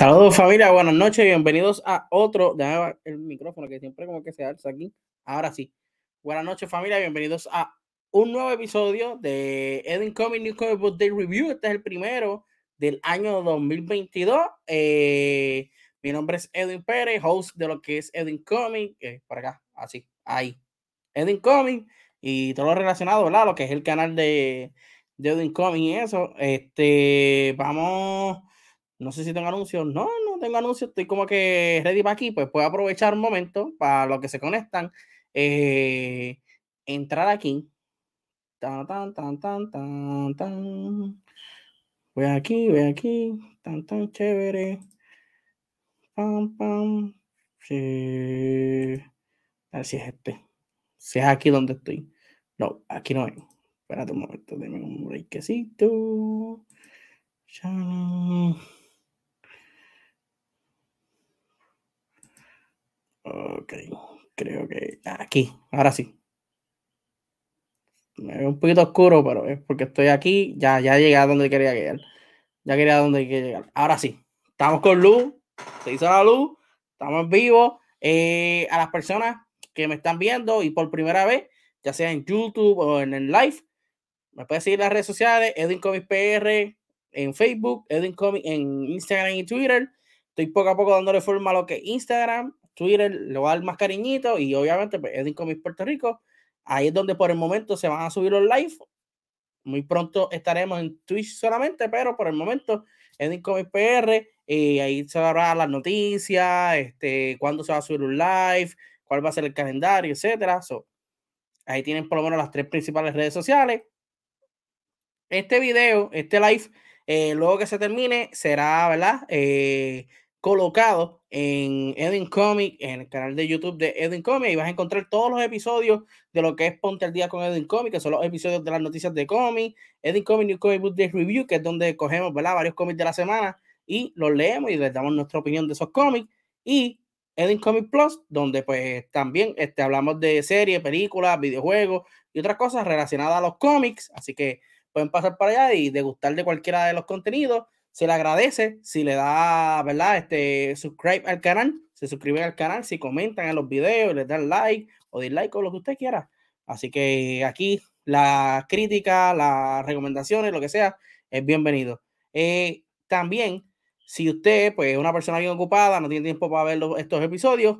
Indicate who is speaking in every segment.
Speaker 1: Saludos familia, buenas noches, bienvenidos a otro, déjame el micrófono que siempre como que se alza aquí, ahora sí. Buenas noches familia, bienvenidos a un nuevo episodio de Edwin Comic New Comic Book Day Review, este es el primero del año 2022. Eh, mi nombre es Edwin Pérez, host de lo que es Edwin Comic, por acá, así, ahí. Edwin Comic y todo lo relacionado, ¿verdad? Lo que es el canal de, de Edwin Comic y eso. Este, vamos no sé si tengo anuncios. No, no tengo anuncios. Estoy como que ready para aquí. Pues puedo aprovechar un momento para los que se conectan. Eh, entrar aquí. Tan, tan, tan, tan, tan, tan. Voy aquí, voy aquí. Tan, tan chévere. Pam, pam. Sí. A ver si es este. Si es aquí donde estoy. No, aquí no es. Espérate un momento. Deme un breakcito. Ok, creo que aquí, ahora sí. Me veo un poquito oscuro, pero es porque estoy aquí. Ya, ya llegué a donde quería llegar. Ya quería a donde quería llegar. Ahora sí, estamos con luz. Se hizo la luz. Estamos vivos. Eh, a las personas que me están viendo y por primera vez, ya sea en YouTube o en el live, me pueden seguir en las redes sociales, Edwin Comics PR en Facebook, Edwin Comics en Instagram y Twitter. Estoy poco a poco dándole forma a lo que es Instagram, Twitter le va a dar más cariñito y obviamente pues, Edwin Comics Puerto Rico. Ahí es donde por el momento se van a subir los live. Muy pronto estaremos en Twitch solamente, pero por el momento Edwin Comics PR y ahí se a las noticias, este, cuándo se va a subir un live, cuál va a ser el calendario, etcétera. ahí tienen por lo menos las tres principales redes sociales. Este video, este live, eh, luego que se termine, será, ¿verdad? Eh, colocado en Edwin Comic, en el canal de YouTube de Edwin Comic, y vas a encontrar todos los episodios de lo que es Ponte el Día con Edwin Comic, que son los episodios de las noticias de cómic, Edwin Comic New Comic Book Day Review, que es donde cogemos ¿verdad? varios cómics de la semana y los leemos y les damos nuestra opinión de esos cómics, y Edwin Comic Plus, donde pues también este, hablamos de series, películas, videojuegos y otras cosas relacionadas a los cómics, así que pueden pasar para allá y degustar de cualquiera de los contenidos se le agradece si le da, ¿verdad? Este, subscribe al canal, se suscriben al canal, si comentan en los videos, les dan like o dislike o lo que usted quiera. Así que aquí la crítica, las recomendaciones, lo que sea, es bienvenido. Eh, también, si usted, pues, es una persona bien ocupada, no tiene tiempo para ver estos episodios,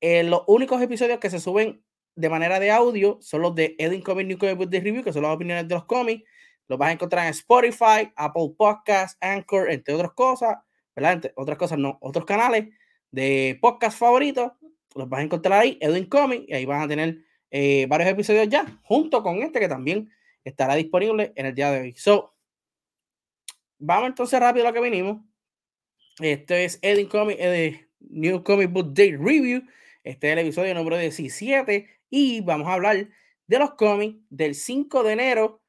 Speaker 1: eh, los únicos episodios que se suben de manera de audio son los de Edwin Comic New Comic Book Review, que son las opiniones de los cómics lo vas a encontrar en Spotify, Apple Podcasts, Anchor, entre otras cosas, ¿verdad? Entre otras cosas, no, otros canales de podcast favoritos. Los vas a encontrar ahí, Edwin Comic, y ahí vas a tener eh, varios episodios ya, junto con este que también estará disponible en el día de hoy. So, vamos entonces rápido a lo que vinimos. Este es Edwin Comic, eh, New Comic Book Day Review. Este es el episodio número 17 y vamos a hablar de los cómics del 5 de enero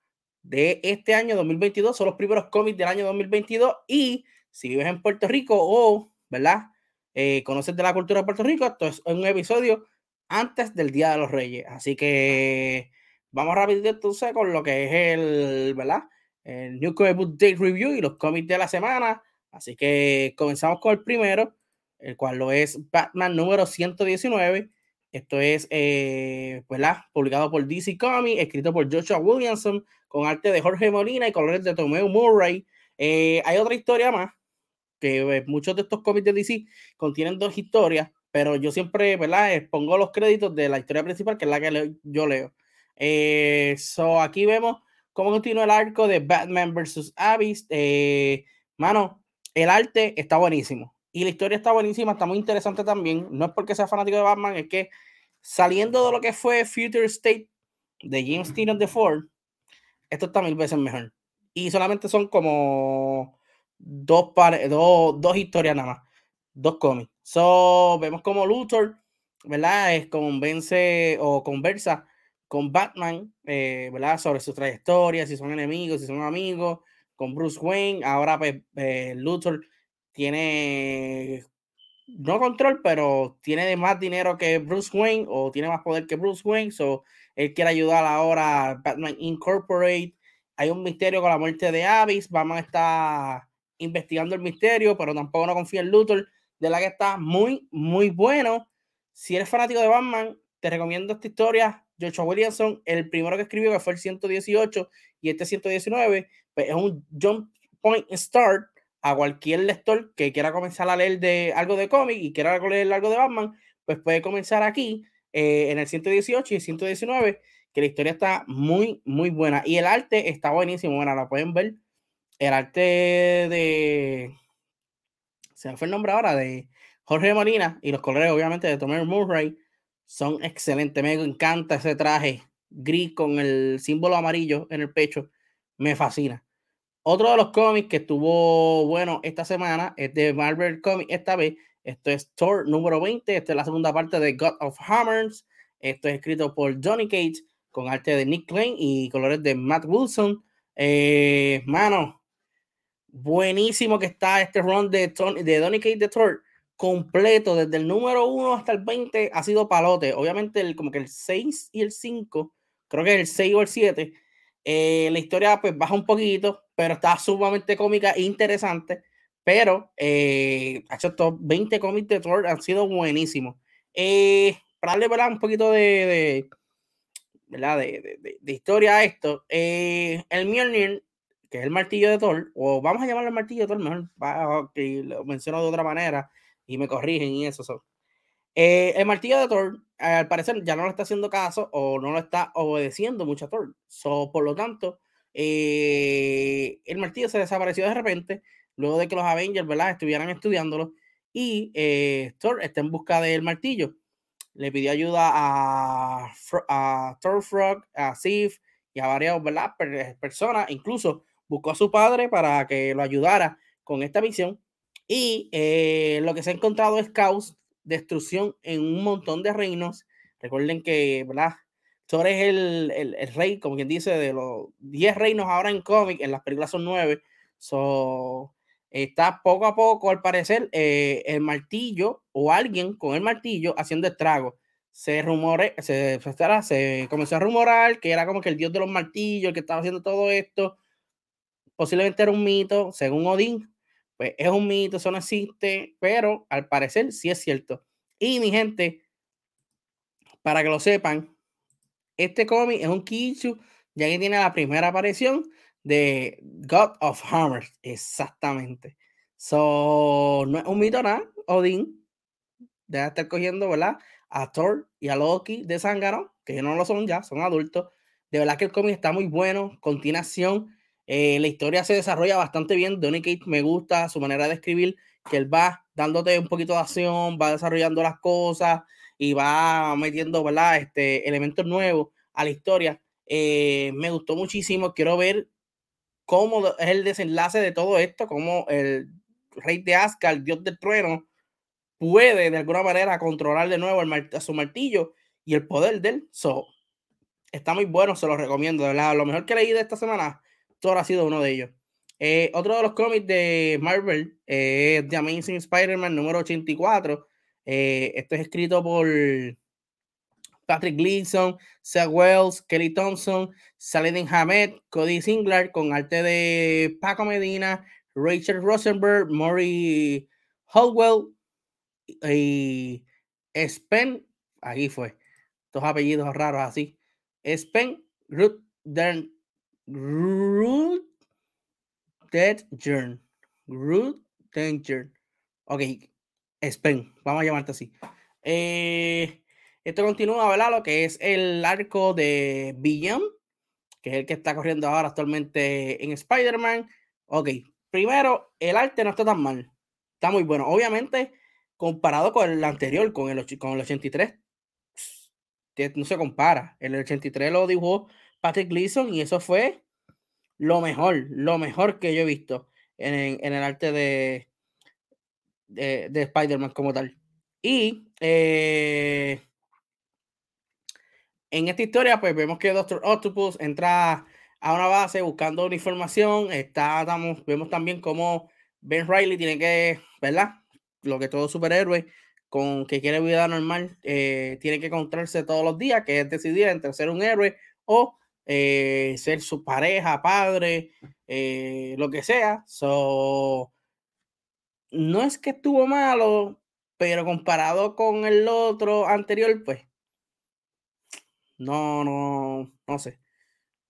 Speaker 1: de este año 2022, son los primeros cómics del año 2022 y si vives en Puerto Rico o, ¿verdad? Eh, conoces de la cultura de Puerto Rico, esto es un episodio antes del Día de los Reyes. Así que vamos rápido entonces con lo que es el, ¿verdad? El New Comic Book Day Review y los cómics de la semana. Así que comenzamos con el primero, el cual lo es Batman número 119. Esto es, eh, ¿verdad? Publicado por DC Comics, escrito por Joshua Williamson, con arte de Jorge Molina y colores de Tomeu Murray. Eh, hay otra historia más, que eh, muchos de estos cómics de DC contienen dos historias, pero yo siempre, ¿verdad? Pongo los créditos de la historia principal, que es la que yo leo. Eh, so aquí vemos cómo continúa el arco de Batman vs. Abyss. mano, el arte está buenísimo. Y la historia está buenísima, está muy interesante también. No es porque sea fanático de Batman, es que saliendo de lo que fue Future State de James Tynion de Ford, esto está mil veces mejor. Y solamente son como dos, dos, dos historias nada más, dos cómics. So, vemos como Luthor, ¿verdad? Es convence o conversa con Batman, eh, ¿verdad? Sobre su trayectoria, si son enemigos, si son amigos, con Bruce Wayne. Ahora, pues, eh, Luthor tiene no control, pero tiene más dinero que Bruce Wayne o tiene más poder que Bruce Wayne, so él quiere ayudar ahora a Batman Incorporate. Hay un misterio con la muerte de Abyss, Batman está investigando el misterio, pero tampoco no confía en Luthor, de la que está muy, muy bueno. Si eres fanático de Batman, te recomiendo esta historia. Joshua Williamson, el primero que escribió, que fue el 118 y este 119, pues es un jump point start a cualquier lector que quiera comenzar a leer de algo de cómic y quiera leer algo de Batman, pues puede comenzar aquí eh, en el 118 y 119, que la historia está muy, muy buena. Y el arte está buenísimo. Bueno, la pueden ver. El arte de. Se me fue el nombre ahora, de Jorge Molina y los colores, obviamente, de Tommy Murray son excelentes. Me encanta ese traje gris con el símbolo amarillo en el pecho. Me fascina. Otro de los cómics que estuvo bueno esta semana es de Marvel Comics esta vez. Esto es Thor número 20. Esta es la segunda parte de God of Hammers. Esto es escrito por Johnny Cage con arte de Nick Klein y colores de Matt Wilson. Eh, mano, buenísimo que está este run de, Tony, de Donny Cage de Thor completo, desde el número 1 hasta el 20, ha sido palote. Obviamente, el, como que el 6 y el 5, creo que el 6 o el 7, eh, la historia pues baja un poquito, pero está sumamente cómica e interesante. Pero, eh, estos 20 cómics de Thor han sido buenísimos. Eh, para darle ¿verdad? un poquito de, de ¿verdad? De, de, de, historia a esto, eh, el Mjolnir, que es el martillo de Thor, o vamos a llamarlo el martillo de Thor, mejor que lo menciono de otra manera y me corrigen y eso. son eh, el martillo de Thor, al parecer, ya no le está haciendo caso o no lo está obedeciendo mucho a Thor. So, por lo tanto, eh, el martillo se desapareció de repente, luego de que los Avengers, ¿verdad?, estuvieran estudiándolo. Y eh, Thor está en busca del martillo. Le pidió ayuda a, Thor Frog, a Sif y a varias ¿verdad? personas. Incluso buscó a su padre para que lo ayudara con esta misión. Y lo que se ha encontrado es caos, destrucción en un montón de reinos. Recuerden que, ¿verdad? Thor es el, el, el, rey, como quien dice, de los 10 reinos ahora en cómic, en las películas son 9. So, está poco a poco, al parecer, eh, el martillo o alguien con el martillo haciendo estragos. Se rumore, se, se, se comenzó a rumorar que era como que el dios de los martillos, que estaba haciendo todo esto. Posiblemente era un mito, según Odín, pues es un mito, eso no existe, pero al parecer sí es cierto. Y mi gente, para que lo sepan, este cómic es un Kichu, ya que tiene la primera aparición de God of Hammers, exactamente. So, no es un mito nada, Odín, debe estar cogiendo, ¿verdad? A Thor y a Loki de Zángano, que no lo son ya, son adultos. De verdad que el cómic está muy bueno, continuación eh, la historia se desarrolla bastante bien. Donny Kate me gusta su manera de escribir, que él va dándote un poquito de acción, va desarrollando las cosas y va metiendo ¿verdad? Este, elementos nuevos a la historia. Eh, me gustó muchísimo. Quiero ver cómo es el desenlace de todo esto, cómo el rey de Asgard, el dios del trueno, puede de alguna manera controlar de nuevo el su martillo y el poder de él. So, está muy bueno, se lo recomiendo. De verdad, lo mejor que leí de esta semana Thor ha sido uno de ellos. Eh, otro de los cómics de Marvel es The Amazing Spider-Man número 84. Eh, esto es escrito por Patrick Gleason, Seth Wells, Kelly Thompson, Saladin Hamed, Cody Singler, con arte de Paco Medina, Rachel Rosenberg, Maury Hallwell y Spen, aquí fue, dos apellidos raros así, Spen Ruth Dern Root Danger. Root Danger. Ok, Spain, vamos a llamarte así. Eh, esto continúa, ¿verdad? Lo que es el arco de Beyond, que es el que está corriendo ahora actualmente en Spider-Man. Ok, primero, el arte no está tan mal. Está muy bueno. Obviamente, comparado con el anterior, con el, con el 83, no se compara. El 83 lo dibujó Patrick Gleason y eso fue lo mejor, lo mejor que yo he visto. en, el arte de, de, Spider-Man como tal. Y eh, en esta historia, pues vemos que Doctor Octopus entra a una base buscando una información. Está, estamos, vemos también cómo Ben Riley tiene que, ¿verdad? Lo que todo superhéroe con que quiere vida normal eh, tiene que encontrarse todos los días, que es decidir entre ser un héroe o eh, ser su pareja, padre, eh, lo que sea. So, no es que estuvo malo, pero comparado con el otro anterior, pues no, no, no sé.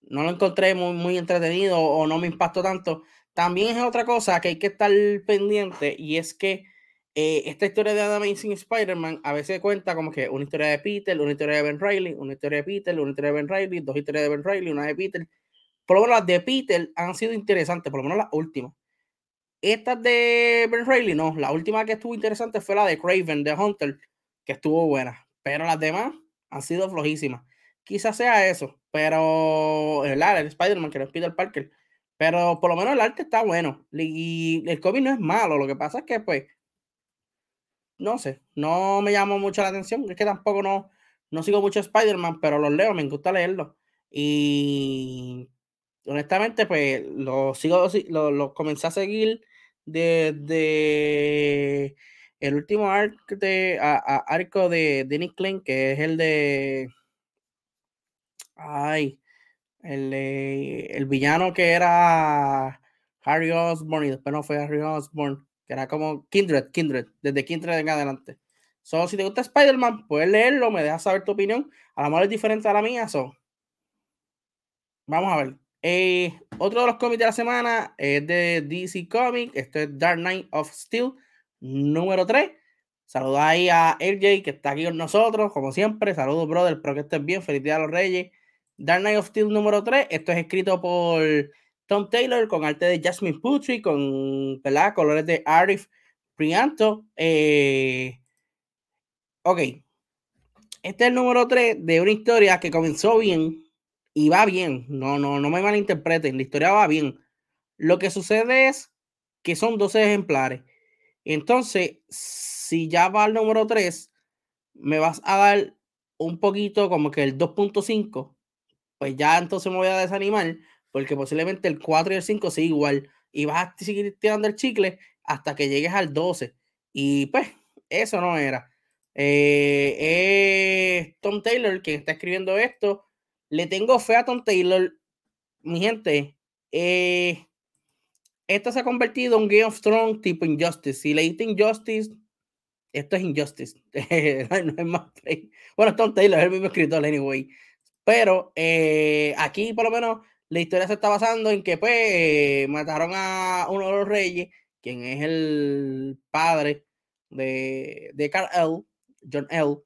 Speaker 1: No lo encontré muy, muy entretenido o no me impactó tanto. También es otra cosa que hay que estar pendiente y es que eh, esta historia de The Amazing Spider-Man a veces cuenta como que una historia de Peter, una historia de Ben Riley, una historia de Peter, una historia de Ben Riley, dos historias de Ben Riley, una de Peter. Por lo menos las de Peter han sido interesantes, por lo menos las últimas. Estas de Ben Riley, no. La última que estuvo interesante fue la de Craven, de Hunter, que estuvo buena. Pero las demás han sido flojísimas. Quizás sea eso, pero el, el Spider-Man, que no Peter Parker. Pero por lo menos el arte está bueno. Y el cómic no es malo. Lo que pasa es que, pues, no sé, no me llamó mucho la atención. Es que tampoco no, no sigo mucho Spider-Man, pero los leo, me gusta leerlos. Y honestamente, pues, los sigo, los comencé a seguir desde el último arco de, arco de, de Nick Klein, que es el de. Ay, el, el villano que era Harry Osborn y después no fue Harry Osborn, que era como Kindred, Kindred, desde Kindred en adelante. So, si te gusta Spider-Man, puedes leerlo, me dejas saber tu opinión. A lo mejor es diferente a la mía, so. Vamos a ver. Eh, otro de los cómics de la semana es de DC Comics. Esto es Dark Knight of Steel, número 3. Saludos ahí a LJ que está aquí con nosotros, como siempre. Saludos, brother. Espero que estés bien. Feliz día a los Reyes. Dark Knight of Steel número 3. Esto es escrito por Tom Taylor con arte de Jasmine Putri, con colores de Arif Prianto. Eh, ok. Este es el número 3 de una historia que comenzó bien y va bien. No, no, no me malinterpreten. La historia va bien. Lo que sucede es que son 12 ejemplares. Entonces, si ya va al número 3, me vas a dar un poquito como que el 2.5 pues ya entonces me voy a desanimar, porque posiblemente el 4 y el 5 sí igual, y vas a seguir tirando el chicle hasta que llegues al 12. Y pues, eso no era. Eh, Tom Taylor quien está escribiendo esto. Le tengo fe a Tom Taylor. Mi gente, eh, esto se ha convertido en Game of Thrones tipo Injustice. Si leíste Injustice, esto es Injustice. no es más. Bueno, Tom Taylor es el mismo escritor, anyway. Pero eh, aquí, por lo menos, la historia se está basando en que, pues, mataron a uno de los reyes, quien es el padre de, de Carl L., John L.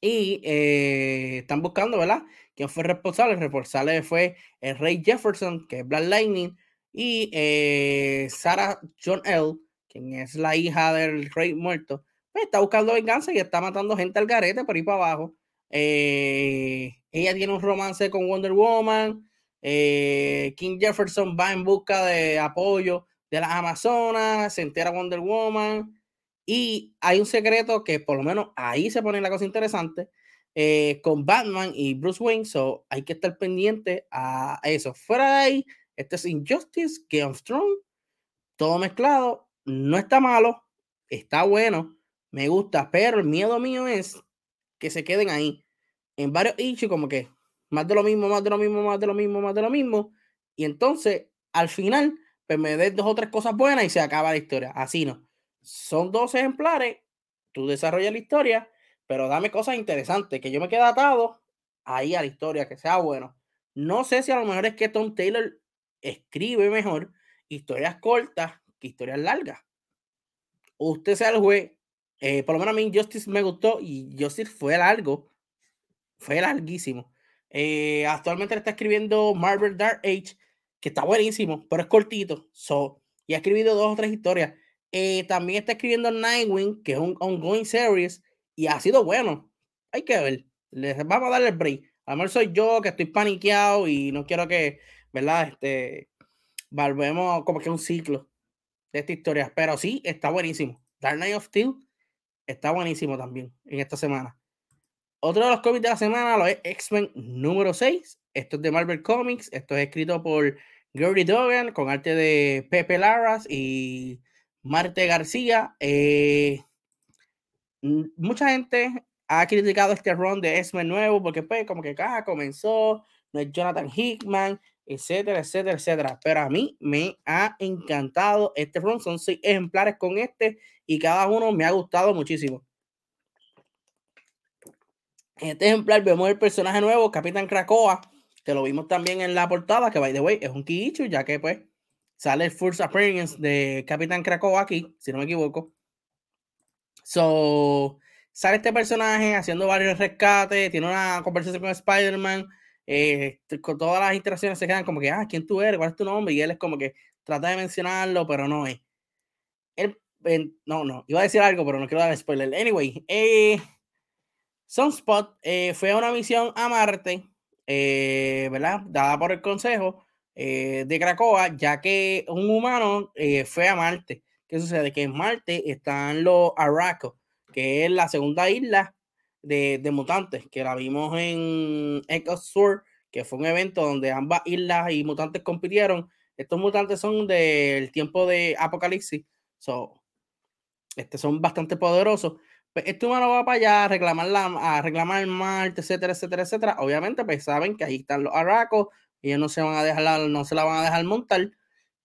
Speaker 1: Y eh, están buscando, ¿verdad? ¿Quién fue responsable? El responsable fue el rey Jefferson, que es Black Lightning, y eh, Sarah John L., quien es la hija del rey muerto, pues está buscando venganza y está matando gente al garete por ahí para abajo. Eh, ella tiene un romance con Wonder Woman. Eh, King Jefferson va en busca de apoyo de las Amazonas, se entera Wonder Woman. Y hay un secreto que por lo menos ahí se pone la cosa interesante eh, con Batman y Bruce Wayne. So hay que estar pendiente a eso. Fuera de ahí, este es Injustice, Game of Thrones, todo mezclado. No está malo, está bueno, me gusta, pero el miedo mío es que se queden ahí en varios issues, como que más de lo mismo, más de lo mismo, más de lo mismo, más de lo mismo. Y entonces, al final, pues me des dos o tres cosas buenas y se acaba la historia. Así no. Son dos ejemplares, tú desarrollas la historia, pero dame cosas interesantes, que yo me quede atado ahí a la historia, que sea bueno. No sé si a lo mejor es que Tom Taylor escribe mejor historias cortas que historias largas. Usted sea el juez. Eh, por lo menos a mí Justice me gustó y Justice fue largo. Fue larguísimo. Eh, actualmente está escribiendo Marvel Dark Age, que está buenísimo, pero es cortito. So, y ha escrito dos o tres historias. Eh, también está escribiendo Nightwing, que es un ongoing series, y ha sido bueno. Hay que ver. Les vamos a darle el break. A lo mejor soy yo que estoy paniqueado y no quiero que, ¿verdad? Este, volvemos como que un ciclo de esta historia. Pero sí, está buenísimo. Dark Knight of Steel está buenísimo también en esta semana. Otro de los cómics de la semana lo es X-Men número 6. Esto es de Marvel Comics. Esto es escrito por Gary Dogan con arte de Pepe Larras y Marte García. Eh, mucha gente ha criticado este run de X-Men nuevo porque pues como que acá comenzó, no es Jonathan Hickman, etcétera, etcétera, etcétera. Pero a mí me ha encantado este run. Son seis ejemplares con este y cada uno me ha gustado muchísimo. En este ejemplar vemos el personaje nuevo, Capitán Krakoa, que lo vimos también en la portada, que by the way es un key ya que pues sale el first appearance de Capitán Krakoa aquí, si no me equivoco. So, sale este personaje haciendo varios rescates, tiene una conversación con Spider-Man, eh, con todas las interacciones se quedan como que, ah, ¿quién tú eres? ¿Cuál es tu nombre? Y él es como que trata de mencionarlo, pero no es. Él, no, no, iba a decir algo, pero no quiero dar spoiler. Anyway, eh, Sunspot eh, fue a una misión a Marte, eh, ¿verdad? Dada por el Consejo eh, de Cracoa, ya que un humano fue a Marte. ¿Qué sucede? Que en Marte están los Araco, que es la segunda isla de, mutantes, que la vimos en Echo Sur, que fue un evento donde ambas islas y mutantes compitieron. Estos mutantes son del tiempo de Apocalipsis, so, este, son bastante poderosos pues, este humano va para allá a reclamar, la, a reclamar Marte, etcétera, etcétera, etcétera. Obviamente, pues saben que ahí están los aracos y ellos no se van a dejar, no se la van a dejar montar.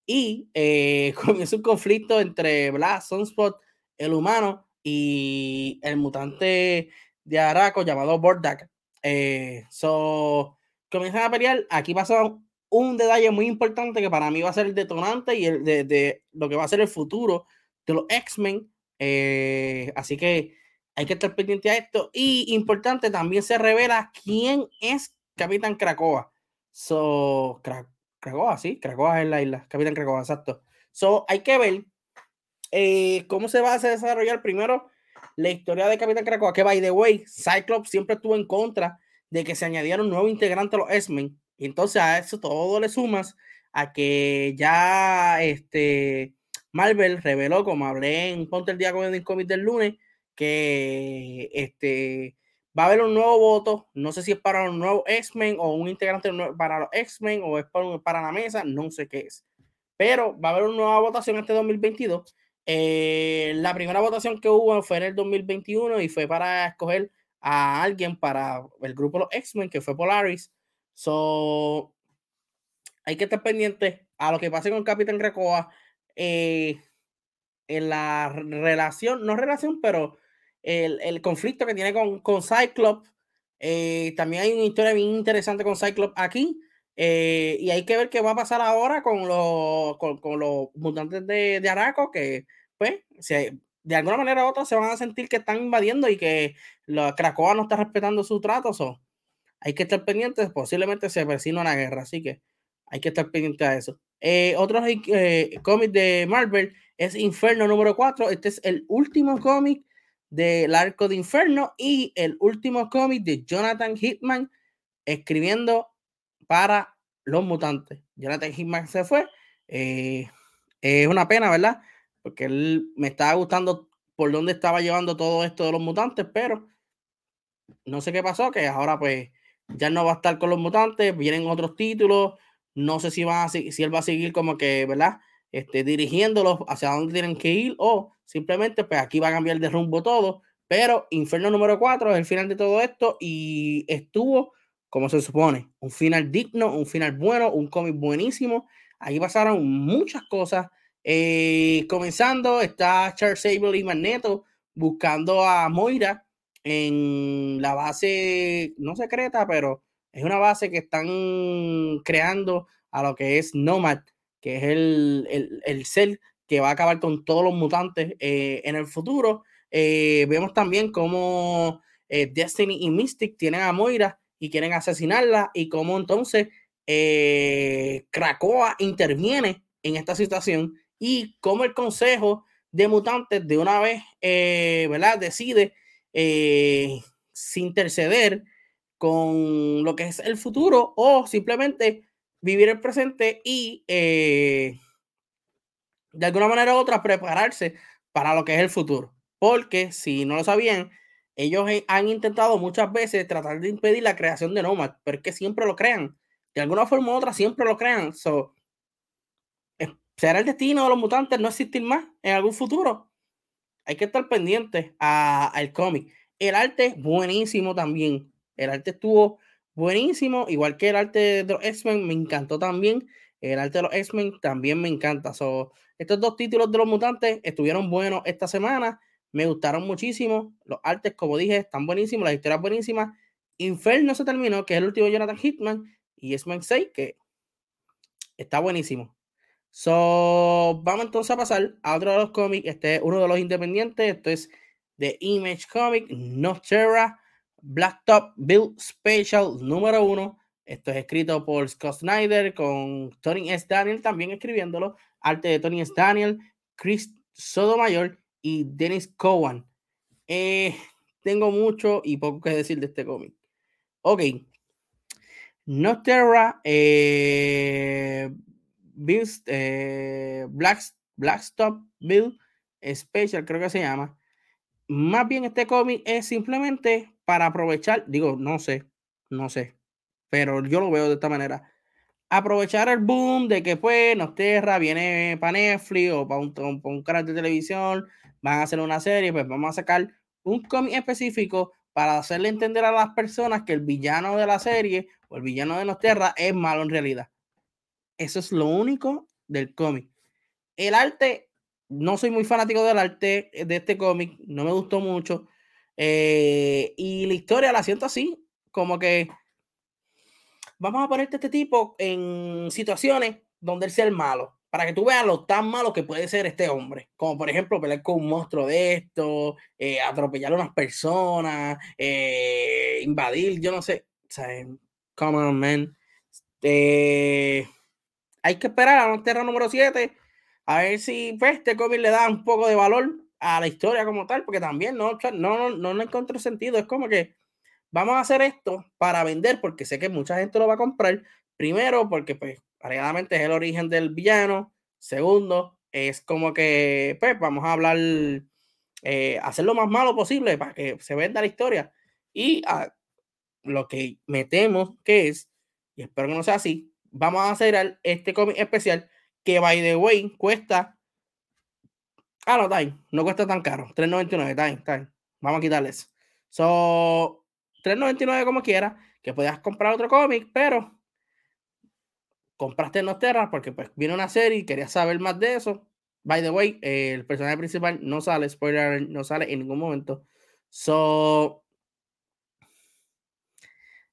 Speaker 1: Y eh, comienza un conflicto entre ¿verdad? Sunspot, el humano, y el mutante de Araco llamado Bordak. Eh, so, comienzan a pelear. Aquí pasa un detalle muy importante que para mí va a ser el detonante y el de, de lo que va a ser el futuro de los X-Men eh, así que hay que estar pendiente a esto. Y importante, también se revela quién es Capitán Krakoa. So, Krakoa, sí, Krakoa es la isla. Capitán Krakoa, exacto. So, hay que ver eh, cómo se va a desarrollar primero la historia de Capitán Krakoa. Que, by the way, Cyclops siempre estuvo en contra de que se añadiera un nuevo integrante a los X-Men. Entonces a eso todo le sumas a que ya este Marvel reveló, como hablé en Ponte el Día con el cómic del lunes, que este, va a haber un nuevo voto. No sé si es para un nuevo X-Men o un integrante para los X-Men o es para, la mesa, no sé qué es. Pero va a haber una nueva votación este 2022. Eh, la primera votación que hubo fue en el 2021 y fue para escoger a alguien para el grupo los X-Men, que fue Polaris. So, hay que estar pendiente a lo que pase con Capitán Krakoa eh, en la relación, no relación, pero el, el conflicto que tiene con, con Cyclops. Eh, también hay una historia bien interesante con Cyclops aquí. Eh, y hay que ver qué va a pasar ahora con los, con, con los mutantes de, de, Araco, que pues se, de alguna manera u otra se van a sentir que están invadiendo y que la Krakoa no está respetando su trato. hay que estar pendientes, posiblemente se avecina una guerra, así que hay que estar pendiente a eso. Eh, otros eh, cómics de Marvel es Inferno número 4. Este es el último cómic del arco de Inferno y el último cómic de Jonathan Hitman escribiendo para los mutantes. Jonathan Hitman se fue. Eh, es una pena, ¿verdad? Porque él me estaba gustando por dónde estaba llevando todo esto de los mutantes, pero no sé qué pasó, que ahora pues ya no va a estar con los mutantes, vienen otros títulos, no sé si, va a, si él va a seguir como que, ¿verdad? Este, dirigiéndolos hacia dónde tienen que ir o simplemente pues aquí va a cambiar de rumbo todo. Pero Inferno número 4 es el final de todo esto y estuvo como se supone, un final digno, un final bueno, un cómic buenísimo. Ahí pasaron muchas cosas. Eh, comenzando, está Charles Sable y Magneto buscando a Moira en la base no secreta, pero es una base que están creando a lo que es Nomad, que es el, el, el ser que va a acabar con todos los mutantes eh, en el futuro. Eh, vemos también cómo eh, Destiny y Mystic tienen a Moira y quieren asesinarla y cómo entonces Krakoa interviene en esta situación y cómo el Consejo de Mutantes de una vez, ¿verdad? Decide interceder con lo que es el futuro o simplemente vivir el presente y eh, de alguna manera u otra prepararse para lo que es el futuro. Porque si no lo sabían, ellos han intentado muchas veces tratar de impedir la creación de Nomad, pero es que siempre lo crean. De alguna forma u otra siempre lo crean. So, ¿Será el destino de los mutantes no existir más en algún futuro? Hay que estar pendiente al cómic. El arte buenísimo también. El arte estuvo buenísimo, igual que el arte de los X-Men me encantó también. El arte de los X-Men también me encanta. So, estos dos títulos de los mutantes estuvieron buenos esta semana. Me gustaron muchísimo. Los artes, como dije, están buenísimos. Las historias buenísimas. Inferno se terminó, que es el último Jonathan Hitman. Y X-Men 6, que está buenísimo. So, vamos entonces a pasar a otro de los cómics. Este es uno de los independientes. Esto es de Image Comic, Terra Blacktop Build Special número uno. Esto es escrito por Scott Snyder con Tony S. Daniel también escribiéndolo. Arte de Tony S. Daniel, Chris Sotomayor y Dennis Cowan. Eh, tengo mucho y poco que decir de este cómic. Ok. Noterra eh, Bill, eh, Black, Blackstop Bill Special, creo que se llama. Más bien este cómic es simplemente para aprovechar, digo, no sé, no sé, pero yo lo veo de esta manera. Aprovechar el boom de que pues Nosterra viene para Netflix o para un, canal de televisión, van a hacer una serie, pues vamos a sacar un cómic específico para hacerle entender a las personas que el villano de la serie o el villano de Nosterra es malo en realidad. Eso es lo único del cómic. El arte, no soy muy fanático del arte de este cómic, no me gustó mucho. Eh, y la historia la siento así, como que vamos a ponerte a este tipo en situaciones donde él sea el malo, para que tú veas lo tan malo que puede ser este hombre. Como por ejemplo pelear con un monstruo de esto, eh, atropellar a unas personas, eh, invadir, yo no sé. O come on, man. Hay que esperar a la Terra número 7 a ver si pues, este cómic le da un poco de valor a la historia como tal, porque también no, no, no, no encuentro sentido. Es como que vamos a hacer esto para vender, porque sé que mucha gente lo va a comprar. Primero, porque pues, alegadamente es el origen del villano. Segundo, es como que, pues, vamos a hablar, eh, hacer lo más malo posible para que se venda la historia. Y ah, lo que metemos que es, y espero que no sea así, vamos a hacer este cómic especial que, by the way, cuesta. Ah, no, time. No cuesta tan caro. 3.99, time, time. Vamos a quitarles. So, 3.99 como quiera. Que puedas comprar otro cómic, pero compraste en porque pues viene una serie y querías saber más de eso. By the way, el personaje principal no sale, spoiler, no sale en ningún momento. So,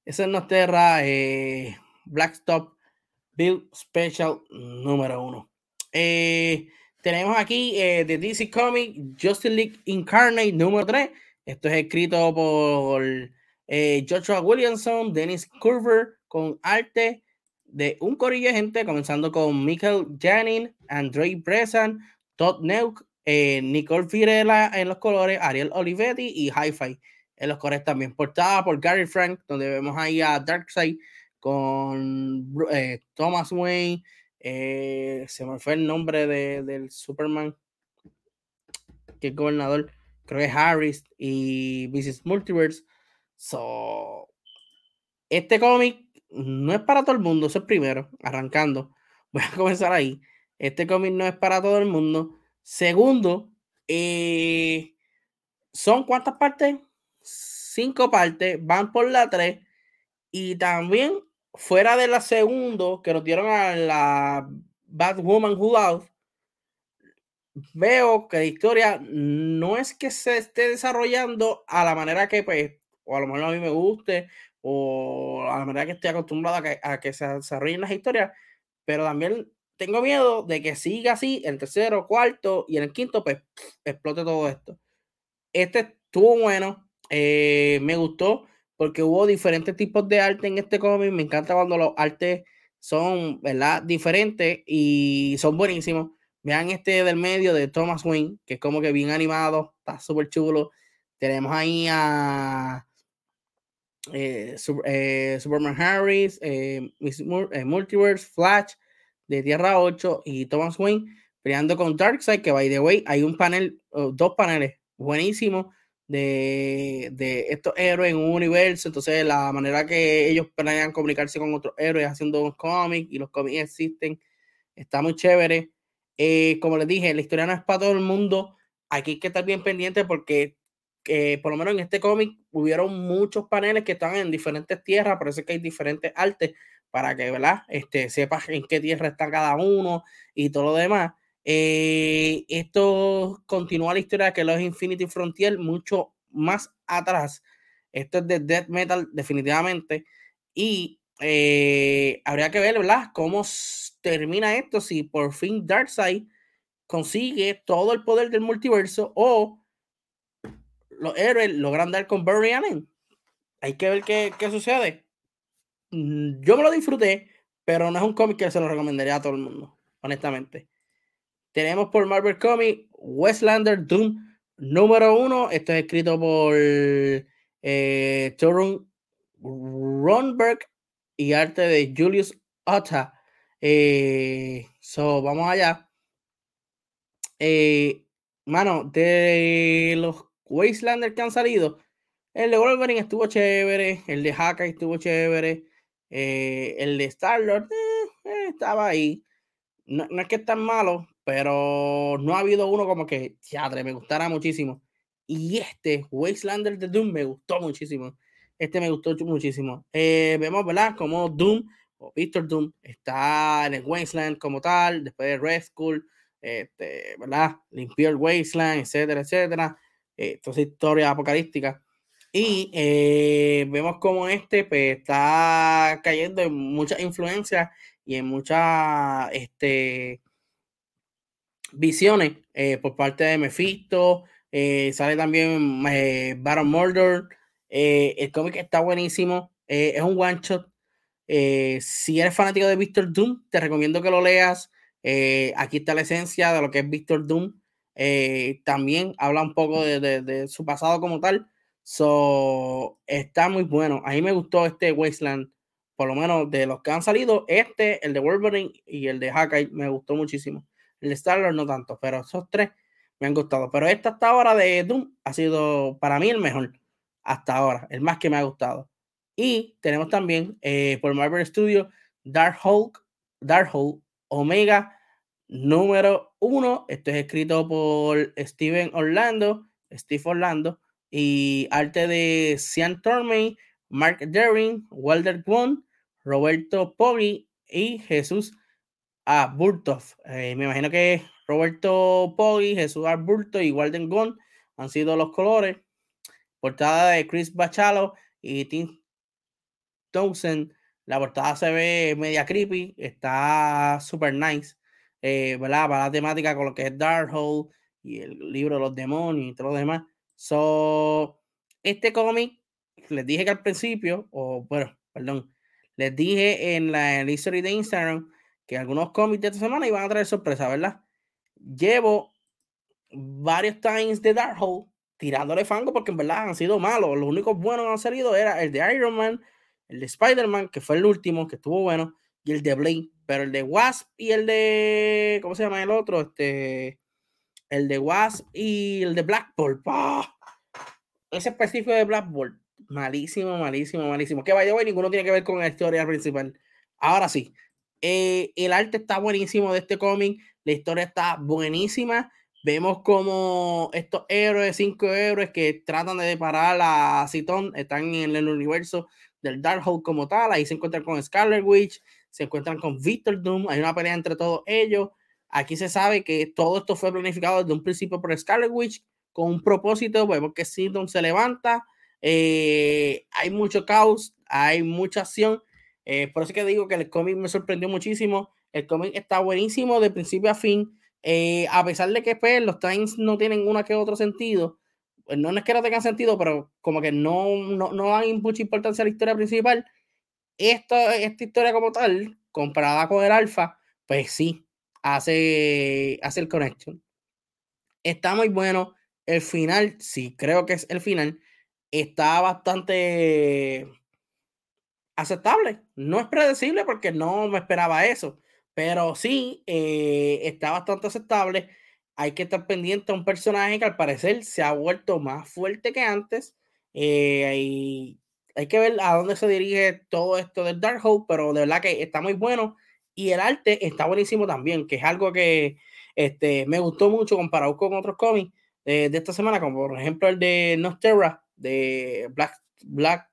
Speaker 1: ese es Nosterra, eh, Blackstop Build Special número uno. Eh, tenemos aquí eh, de DC Comic Justice League Incarnate número 3. Esto es escrito por eh, Joshua Williamson, Dennis Curver, con arte de un corillo de gente, comenzando con Michael Janin, Andre Bresan, Todd Neuk, Nicole Firela en los colores, Ariel Olivetti y Hi-Fi en los colores también. Portada por Gary Frank, donde vemos ahí a Darkseid con eh, Thomas Wayne, eh, se me fue el nombre de, del Superman, que es gobernador, creo que es Harris y Mrs. Multiverse. So, este cómic no es para todo el mundo, eso es primero, arrancando. Voy a comenzar ahí. Este cómic no es para todo el mundo. Segundo, eh, ¿son cuántas partes? Cinco partes, van por la tres. Y también fuera de la segundo que nos dieron a la Batwoman Who Loved, veo que la historia no es que se esté desarrollando a la manera que, pues, o a lo mejor a mí me guste, o a la manera que estoy acostumbrado a que, a que se desarrollen las historias, pero también tengo miedo de que siga así el tercero, cuarto y en el quinto, pues, explote todo esto. Este estuvo bueno, eh, me gustó porque hubo diferentes tipos de arte en este cómic. Me encanta cuando los artes son, ¿verdad? Diferentes y son buenísimos. Vean este del medio de Thomas Wayne, que es como que bien animado, está súper chulo. Tenemos ahí a, eh, Superman Harris, Multiverse, Flash de Tierra 8 y Thomas Wayne peleando con Darkseid, que by the way, hay un panel, dos paneles buenísimos de, de, estos héroes en un universo, entonces la manera que ellos planean comunicarse con otros héroes haciendo un cómic y los cómics existen, está muy chévere. Eh, como les dije, la historia no es para todo el mundo, aquí hay que estar bien pendiente porque eh, por lo menos en este cómic hubieron muchos paneles que están en diferentes tierras, por eso es que hay diferentes artes para que, ¿verdad? Este, sepas en qué tierra está cada uno y todo lo demás. Eh, esto continúa la historia de que los Infinity Frontier mucho más atrás. Esto es de Death Metal, definitivamente. Y eh, habría que ver, ¿verdad? Cómo termina esto, si por fin Darkseid consigue todo el poder del multiverso o los héroes logran dar con Barry Allen. Hay que ver qué, qué sucede. Mm, yo me lo disfruté, pero no es un cómic que se lo recomendaría a todo el mundo, honestamente. Tenemos por Marvel Comics Westlander Doom número uno. Esto es escrito por eh, Torun Ronberg y arte de Julius Otta. Eh, so, vamos allá. Eh, mano, de los Wastelanders que han salido, el de Wolverine estuvo chévere, el de Hawkeye estuvo chévere, eh, el de Star-Lord estaba ahí. No, no, es que es tan malo, pero no ha habido uno como que, teatro, me gustara muchísimo. Y este, Wastelander de Doom, me gustó muchísimo. Este me gustó muchísimo. Eh, vemos, ¿verdad? Como Doom o Victor Doom está en el Wasteland como tal, después de Red School, este, ¿verdad? Limpió el Wasteland, etcétera, etcétera. Eh, esa historia apocalíptica. Y eh, vemos como este pues, está cayendo en muchas influencias y en muchas este, visiones eh, por parte de Mephisto. Eh, sale también eh, Baron Murder. el cómic está buenísimo. es un one shot. si eres fanático de Victor Doom, te recomiendo que lo leas. aquí está la esencia de lo que es Victor Doom. también habla un poco de, de, su pasado como tal. So, está muy bueno. A mí me gustó este Wasteland. Por lo menos de los que han salido, este, el de Wolverine y el de Hawkeye, me gustó muchísimo. El Star no tanto, pero esos tres me han gustado. Pero esta hasta ahora de Doom ha sido para mí el mejor. Hasta ahora, el más que me ha gustado. Y tenemos también eh, por Marvel Studios Dark Hulk, Dark Hulk Omega número uno. Esto es escrito por Steven Orlando, Steve Orlando, y arte de Sean Tormey, Mark Daring, Walter Kwon, Roberto Poggi y Jesús a Burtov. Eh, me imagino que Roberto Poggi, Jesús Arburto y Walden Gunn han sido los colores. Portada de Chris Bachalo y Tim Townsend. La portada se ve media creepy, está super nice, eh, ¿verdad? Para la temática con lo que es Darkhold y el libro de los demonios y todo lo demás. So, este cómic, les dije que al principio, o bueno, perdón, les dije en la, en de Instagram que algunos cómics de esta semana iban a traer sorpresa, ¿verdad? Llevo varios times de Darkhold tirándole fango porque en verdad han sido malos. Los únicos buenos que han salido era el de Iron Man, el de Spider-Man, que fue el último, que estuvo bueno, y el de Blade. Pero el de Wasp y el de. ¿Cómo se llama el otro? Este. El de Wasp y el de Black Bolt. Ese específico de Black Bolt. Malísimo, malísimo, malísimo. Que vaya, ninguno tiene que ver con la historia principal. Ahora sí, eh, el arte está buenísimo de este cómic, la historia está buenísima. Vemos como estos héroes, cinco héroes que tratan de parar a Citon, están en el universo del Darkhold como tal. Ahí se encuentran con Scarlet Witch, se encuentran con Victor Doom. Hay una pelea entre todos ellos. Aquí se sabe que todo esto fue planificado desde un principio por Scarlet Witch con un propósito. Vemos que Citon se levanta. Eh, hay mucho caos, hay mucha acción eh, por eso que digo que el cómic me sorprendió muchísimo. El cómic está buenísimo de principio a fin. Eh, a pesar de que pues, los times no tienen una que otro sentido, pues, no es que no tengan sentido, pero como que no, no, no dan mucha importancia a la historia principal. Esta, esta historia como tal, comparada con el alfa, pues sí, hace, hace el connection. Está muy bueno. El final, sí, creo que es el final. está bastante aceptable. No es predecible porque no me esperaba eso, pero sí eh, está bastante aceptable. Hay que estar pendiente a un personaje que al parecer se ha vuelto más fuerte que antes. Eh, y hay que ver a dónde se dirige todo esto del Darkhold, pero de verdad que está muy bueno. Y el arte está buenísimo también, que es algo que este, me gustó mucho comparado con otros cómics de, de esta semana, como por ejemplo el de Nosterra, de Black, Black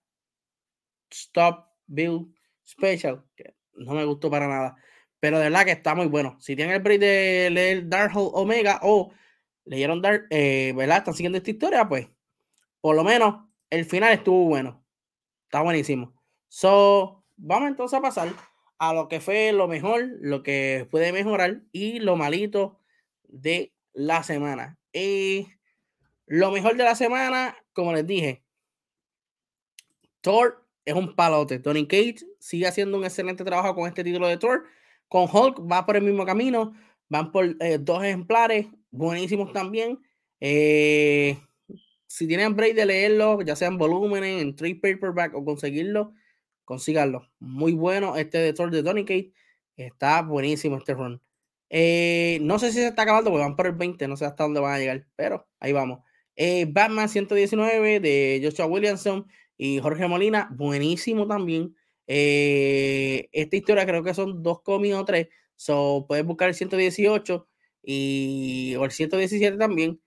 Speaker 1: Stop Bill Special, que no me gustó para nada. Pero de verdad que está muy bueno. Si tienen el break de leer Darkhold Omega o leyeron Dark, eh, ¿verdad? Están siguiendo esta historia, pues por lo menos el final estuvo bueno. Está buenísimo. So, vamos entonces a pasar a lo que fue lo mejor, lo que puede mejorar y lo malito de la semana. Y lo mejor de la semana, como les dije, Thor es un palote. Tony Cage sigue haciendo un excelente trabajo con este título de Thor. Con Hulk va por el mismo camino. Van por eh, dos ejemplares, buenísimos también. Eh, si tienen break de leerlo, ya sean volúmenes, en trade paperback o conseguirlo, consíganlo. Muy bueno este de Thor de Tony Cage. Está buenísimo este run. Eh, no sé si se está acabando porque van por el 20, no sé hasta dónde van a llegar, pero ahí vamos. Eh, Batman 119 de Joshua Williamson y Jorge Molina, buenísimo también. Eh, esta historia creo que son dos cómics o tres, so puedes buscar el 118 y, o el 117 también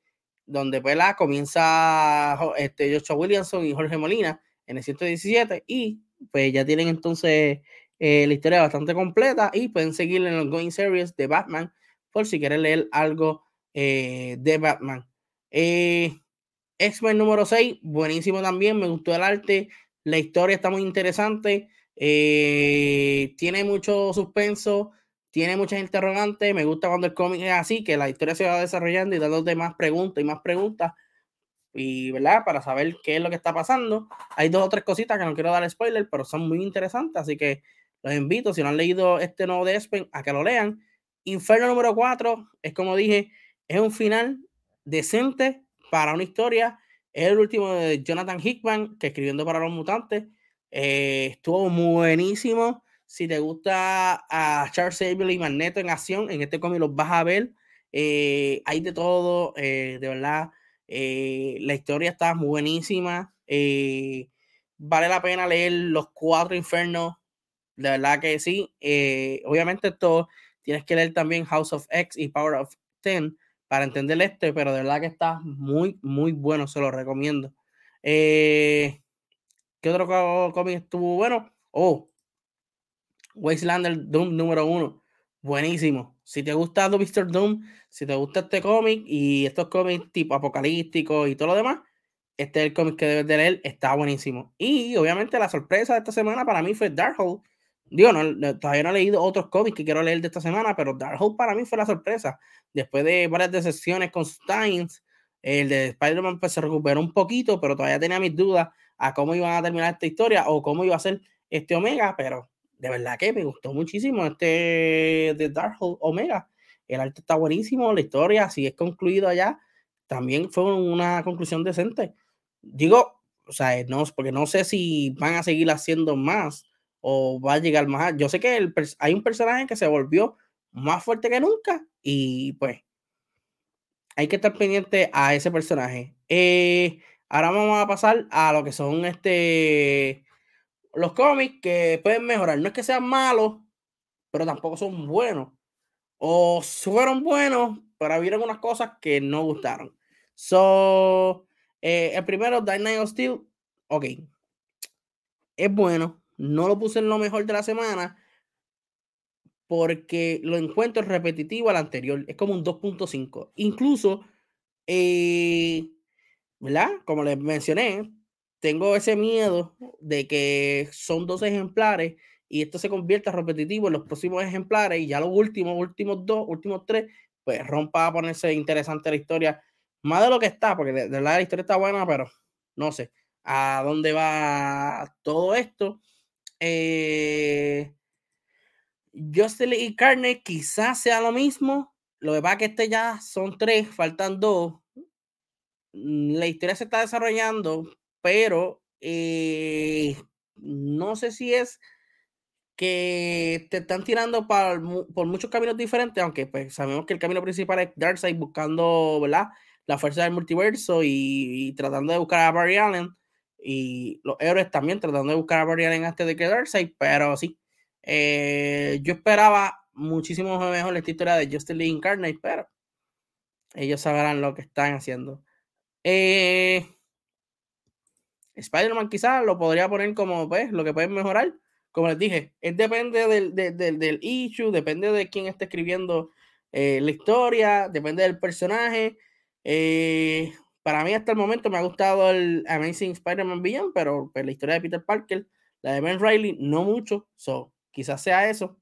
Speaker 1: donde pues, la comienza este, Joshua Williamson y Jorge Molina en el 117 y pues ya tienen entonces eh, la historia bastante completa y pueden seguir en los Going Series de Batman por si quieren leer algo eh, de Batman. X-Men número 6, buenísimo también, me gustó el arte, la historia está muy interesante, tiene mucho suspenso, tiene muchas interrogantes. Me gusta cuando el cómic es así, que la historia se va desarrollando y dándote más preguntas y más preguntas. Y, ¿verdad? Para saber qué es lo que está pasando. Hay dos o tres cositas que no quiero dar spoiler, pero son muy interesantes. Así que los invito, si no han leído este nuevo de Espen, a que lo lean. Inferno número 4 es como dije, es un final decente para una historia. Es el último de Jonathan Hickman, que escribiendo para los mutantes. Eh, estuvo buenísimo. Si te gusta a Charles Xavier y Magneto en acción, en este cómic los vas a ver. Eh, hay de todo, eh, de verdad. Eh, la historia está buenísima. vale la pena leer los cuatro infernos. De verdad que sí. obviamente, esto tienes que leer también House of X y Power of Ten para entender este, pero de verdad que está muy, muy bueno. Se lo recomiendo. ¿Qué otro cómic estuvo bueno? Oh, Wastelander Doom número uno. Buenísimo. Si te gusta The Mr. Doom, si te gusta este cómic y estos cómics tipo apocalípticos y todo lo demás, este es el cómic que debes de leer. Está buenísimo. Y obviamente la sorpresa de esta semana para mí fue Darkhold. Digo, no, todavía no he leído otros cómics que quiero leer de esta semana, pero Darkhold para mí fue la sorpresa. Después de varias decepciones con Steins, el de Spider-Man pues, se recuperó un poquito, pero todavía tenía mis dudas a cómo iban a terminar esta historia o cómo iba a ser este Omega, pero de verdad que me gustó muchísimo este de Darkhold Omega. El arte está buenísimo, la historia, si es concluido allá, también fue una conclusión decente. Digo, o sea, no, porque no sé si van a seguir haciendo más o va a llegar más. Yo sé que el, hay un personaje que se volvió más fuerte que nunca y pues hay que estar pendiente a ese personaje. Eh, ahora vamos a pasar a lo que son este los cómics que pueden mejorar. No es que sean malos, pero tampoco son buenos. O fueron buenos, pero vieron unas cosas que no gustaron. So, eh, el primero, Night of Steel, ok. Es bueno. No lo puse en lo mejor de la semana porque lo encuentro repetitivo al anterior. Es como un 2.5. Incluso, eh, ¿verdad? Como les mencioné, tengo ese miedo de que son dos ejemplares y esto se convierta repetitivo en los próximos ejemplares y ya los últimos, últimos dos, últimos tres, pues rompa a ponerse interesante la historia, más de lo que está, porque de, verdad la historia está buena, pero no sé a dónde va todo esto. Eh, y Carne quizás sea lo mismo. Lo que pasa es que este ya son tres, faltan dos. La historia se está desarrollando, pero eh, no sé si es que te están tirando por, muchos caminos diferentes, aunque pues sabemos que el camino principal es Darkseid buscando. La fuerza del multiverso y, tratando de buscar a Barry Allen y los héroes también tratando de buscar a Barry Allen antes de que Darkseid, pero sí, eh, yo esperaba muchísimo mejor esta historia de Justin Lee Incarnate, pero ellos sabrán lo que están haciendo. Eh, Spider-Man quizás lo podría poner como pues, lo que pueden mejorar. Como les dije, es depende del, del, issue, depende de quién está escribiendo eh, la historia, depende del personaje. Eh, para mí hasta el momento me ha gustado el Amazing Spider-Man Beyond, pero pues, la historia de Peter Parker, la de Ben Riley, no mucho. So, quizás sea eso.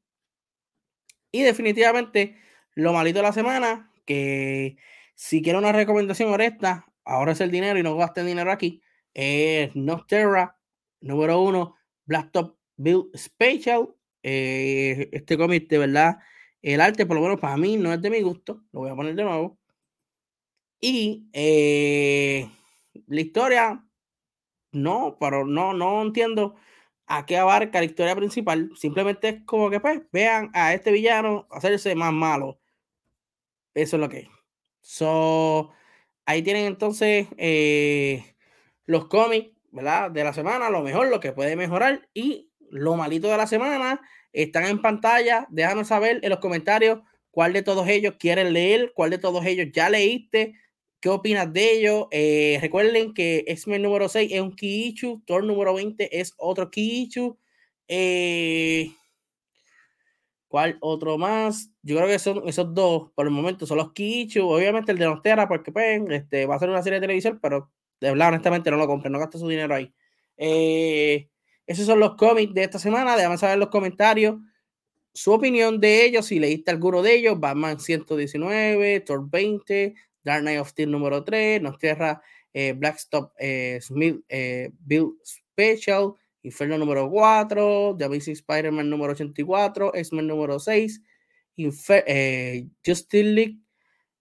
Speaker 1: Y definitivamente, lo malito de la semana, que si quiero una recomendación honesta, ahora es el dinero y no gasten dinero aquí, es Nocterra, número uno, Blacktop Build Special. Eh, este cómic, de verdad, el arte, por lo menos para mí, no es de mi gusto. Lo voy a poner de nuevo. Y eh, la historia, no, pero no, no entiendo a qué abarca la historia principal. Simplemente es como que, pues, vean a este villano hacerse más malo. Eso es lo que es. So, ahí tienen entonces eh, los cómics, ¿verdad? De la semana, lo mejor, lo que puede mejorar y lo malito de la semana. Están en pantalla. Déjanos saber en los comentarios cuál de todos ellos quieren leer, cuál de todos ellos ya leíste, qué opinas de ellos. Eh, recuerden que X-Men número 6 es un issue, Thor número 20 es otro issue. Eh, ¿Cuál otro más? Yo creo que son esos dos por el momento, son los issues. Obviamente el de Nostera, porque pues, este, va a ser una serie de televisión, pero de verdad, honestamente, no lo compren, no gasten su dinero ahí. Eh, esos son los cómics de esta semana. Déjame saber en los comentarios su opinión de ellos, si leíste alguno de ellos, Batman 119, Thor 20, Dark Knight of Steel número 3, Nos Tierra, eh, Blackstop eh, Smith eh, Build Special, Inferno número 4, The Amazing Spider-Man número 84, X-Men número 6, Infer eh, Justice League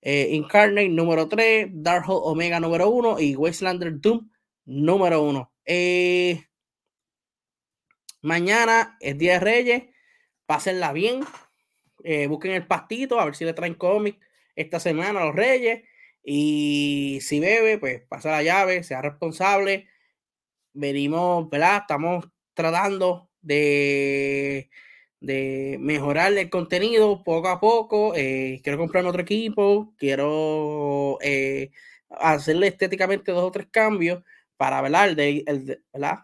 Speaker 1: eh, Incarnate número 3, Darkhold Omega número 1 y Wastelander Doom número 1. Eh, mañana es Día de Reyes, pásenla bien, busquen el pastito a ver si le traen cómic esta semana a los Reyes y si bebe, pues pasa la llave, sea responsable. Venimos, ¿verdad? Estamos tratando de de mejorar el contenido poco a poco. Eh, quiero comprarme otro equipo, quiero eh, hacerle estéticamente dos o tres cambios para el,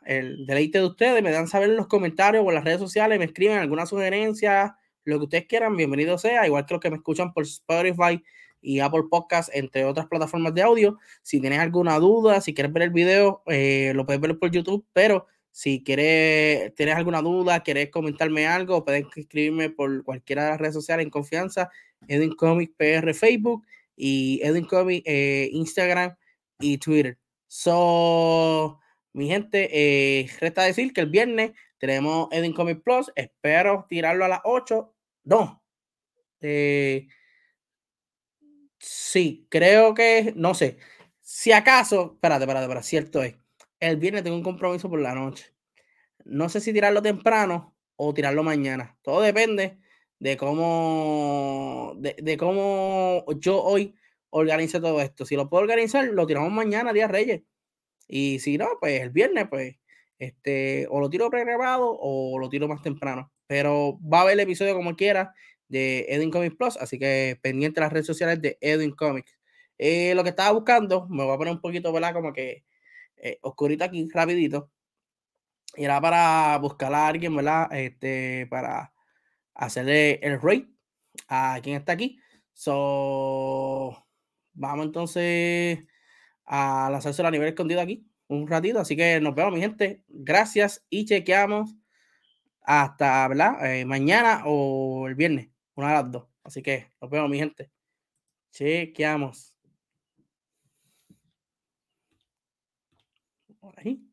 Speaker 1: el deleite de ustedes. Me dan saber en los comentarios o en las redes sociales, me escriben alguna sugerencia, lo que ustedes quieran, bienvenido sea, igual que los que me escuchan por Spotify y Apple Podcast, entre otras plataformas de audio. Si tienes alguna duda, si quieres ver el video, eh, lo puedes ver por YouTube, pero si quieres, tienes alguna duda, quieres comentarme algo, puedes escribirme por cualquiera de las redes sociales en confianza, Edwin Comic PR Facebook y Edwin Comic eh, Instagram y Twitter. So, mi gente, eh, resta decir que el viernes tenemos Edwin Comic Plus. Espero tirarlo a las 8. No. Eh, sí, creo que, no sé. Si acaso, espérate, espérate, espérate, cierto es el viernes tengo un compromiso por la noche. No sé si tirarlo temprano o tirarlo mañana. Todo depende de cómo, de, cómo yo hoy organice todo esto. Si lo puedo organizar, lo tiramos mañana, día Reyes. Y si no, pues el viernes, pues, este, o lo tiro pre-grabado o lo tiro más temprano. Pero va a haber el episodio como quiera de Edwin Comics Plus, así que pendiente las redes sociales de Edwin Comics. Eh, lo que estaba buscando, me voy a poner un poquito, ¿verdad? Como que eh, oscurito aquí, rapidito. Era para buscar a alguien, ¿verdad? Este, para hacerle el rate a quien está aquí. So, vamos entonces a lanzarse a nivel escondido aquí un ratito. Así que nos vemos, mi gente. Gracias y chequeamos hasta, ¿verdad? Eh, mañana o el viernes, una de las dos. Así que nos vemos, mi gente. Chequeamos. Ahí.